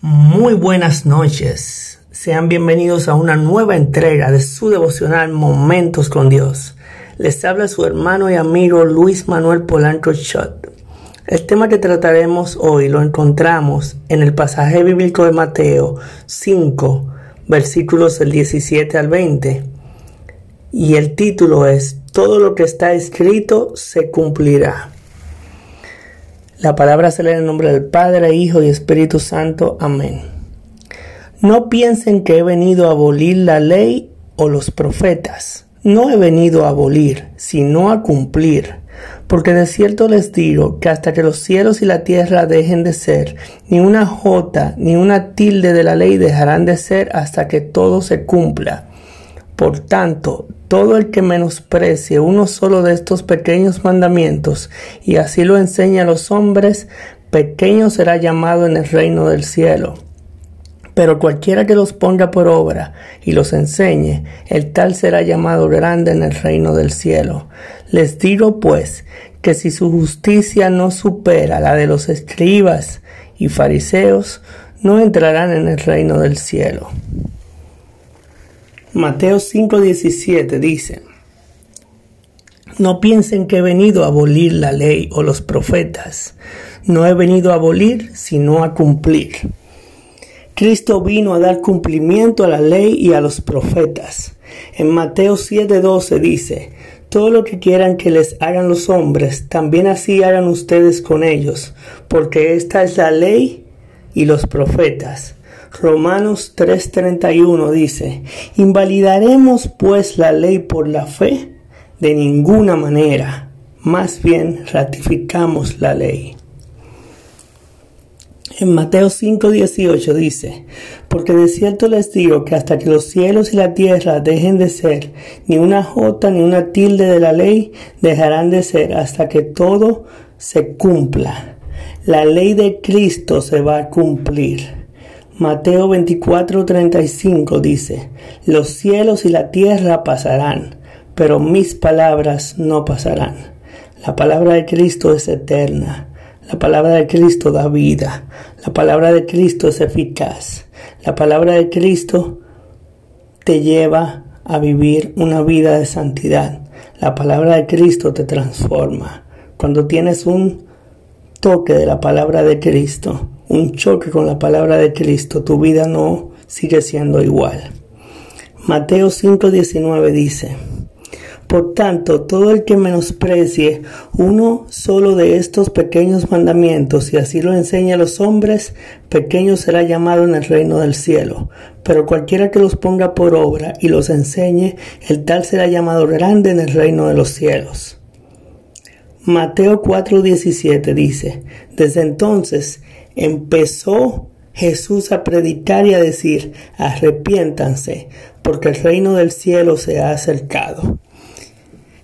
Muy buenas noches. Sean bienvenidos a una nueva entrega de su devocional Momentos con Dios. Les habla su hermano y amigo Luis Manuel Polanco Schott. El tema que trataremos hoy lo encontramos en el pasaje bíblico de Mateo 5, versículos del 17 al 20. Y el título es Todo lo que está escrito se cumplirá. La palabra se lee en el nombre del Padre, Hijo y Espíritu Santo. Amén. No piensen que he venido a abolir la ley o los profetas. No he venido a abolir, sino a cumplir. Porque de cierto les digo que hasta que los cielos y la tierra dejen de ser, ni una jota ni una tilde de la ley dejarán de ser hasta que todo se cumpla. Por tanto, todo el que menosprecie uno solo de estos pequeños mandamientos y así lo enseña a los hombres, pequeño será llamado en el reino del cielo. Pero cualquiera que los ponga por obra y los enseñe, el tal será llamado grande en el reino del cielo. Les digo pues que si su justicia no supera la de los escribas y fariseos, no entrarán en el reino del cielo. Mateo 5:17 dice, No piensen que he venido a abolir la ley o los profetas. No he venido a abolir, sino a cumplir. Cristo vino a dar cumplimiento a la ley y a los profetas. En Mateo 7:12 dice, Todo lo que quieran que les hagan los hombres, también así hagan ustedes con ellos, porque esta es la ley y los profetas. Romanos 3:31 dice, ¿invalidaremos pues la ley por la fe? De ninguna manera, más bien ratificamos la ley. En Mateo 5:18 dice, porque de cierto les digo que hasta que los cielos y la tierra dejen de ser, ni una jota ni una tilde de la ley dejarán de ser hasta que todo se cumpla. La ley de Cristo se va a cumplir. Mateo 24:35 dice, Los cielos y la tierra pasarán, pero mis palabras no pasarán. La palabra de Cristo es eterna. La palabra de Cristo da vida. La palabra de Cristo es eficaz. La palabra de Cristo te lleva a vivir una vida de santidad. La palabra de Cristo te transforma. Cuando tienes un toque de la palabra de Cristo, un choque con la palabra de Cristo, tu vida no sigue siendo igual. Mateo 5:19 dice, Por tanto, todo el que menosprecie uno solo de estos pequeños mandamientos y así lo enseña a los hombres, pequeño será llamado en el reino del cielo. Pero cualquiera que los ponga por obra y los enseñe, el tal será llamado grande en el reino de los cielos. Mateo 4:17 dice, Desde entonces empezó Jesús a predicar y a decir, arrepiéntanse, porque el reino del cielo se ha acercado.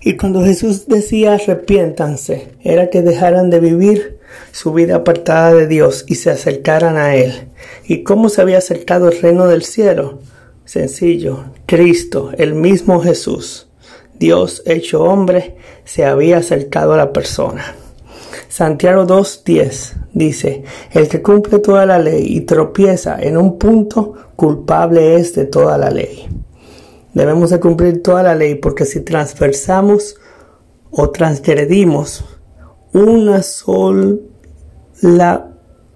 Y cuando Jesús decía arrepiéntanse, era que dejaran de vivir su vida apartada de Dios y se acercaran a Él. ¿Y cómo se había acercado el reino del cielo? Sencillo, Cristo, el mismo Jesús, Dios hecho hombre, se había acercado a la persona. Santiago 2.10 dice, el que cumple toda la ley y tropieza en un punto, culpable es de toda la ley. Debemos de cumplir toda la ley porque si transversamos o transgredimos una sola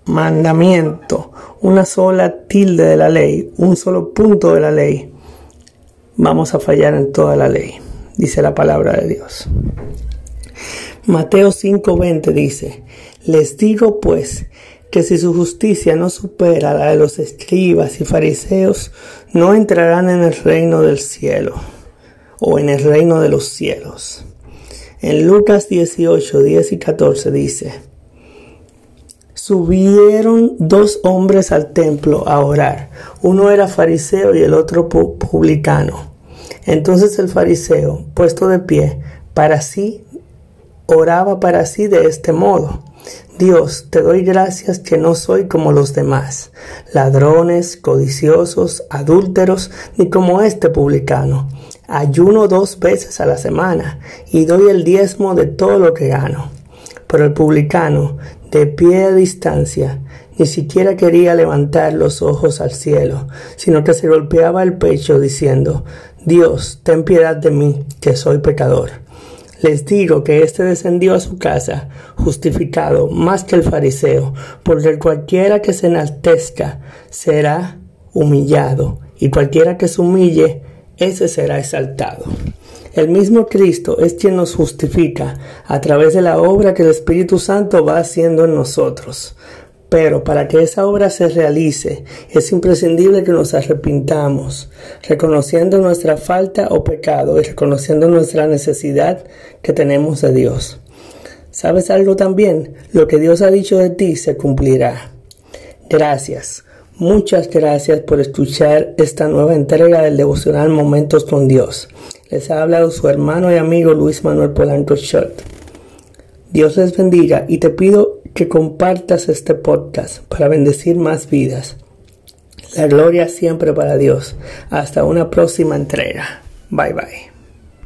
mandamiento, una sola tilde de la ley, un solo punto de la ley, vamos a fallar en toda la ley, dice la palabra de Dios. Mateo 5:20 dice, les digo pues que si su justicia no supera la de los escribas y fariseos, no entrarán en el reino del cielo o en el reino de los cielos. En Lucas 18, 10 y 14 dice, subieron dos hombres al templo a orar. Uno era fariseo y el otro publicano. Entonces el fariseo, puesto de pie, para sí oraba para sí de este modo. Dios, te doy gracias que no soy como los demás, ladrones, codiciosos, adúlteros, ni como este publicano. Ayuno dos veces a la semana y doy el diezmo de todo lo que gano. Pero el publicano, de pie a distancia, ni siquiera quería levantar los ojos al cielo, sino que se golpeaba el pecho diciendo, Dios, ten piedad de mí, que soy pecador. Les digo que éste descendió a su casa justificado más que el fariseo, porque cualquiera que se enaltezca será humillado, y cualquiera que se humille, ese será exaltado. El mismo Cristo es quien nos justifica a través de la obra que el Espíritu Santo va haciendo en nosotros. Pero para que esa obra se realice, es imprescindible que nos arrepintamos, reconociendo nuestra falta o pecado y reconociendo nuestra necesidad que tenemos de Dios. ¿Sabes algo también? Lo que Dios ha dicho de ti se cumplirá. Gracias. Muchas gracias por escuchar esta nueva entrega del devocional Momentos con Dios. Les ha hablado su hermano y amigo Luis Manuel Polanco Schott. Dios les bendiga y te pido que compartas este podcast para bendecir más vidas. La gloria siempre para Dios. Hasta una próxima entrega. Bye bye.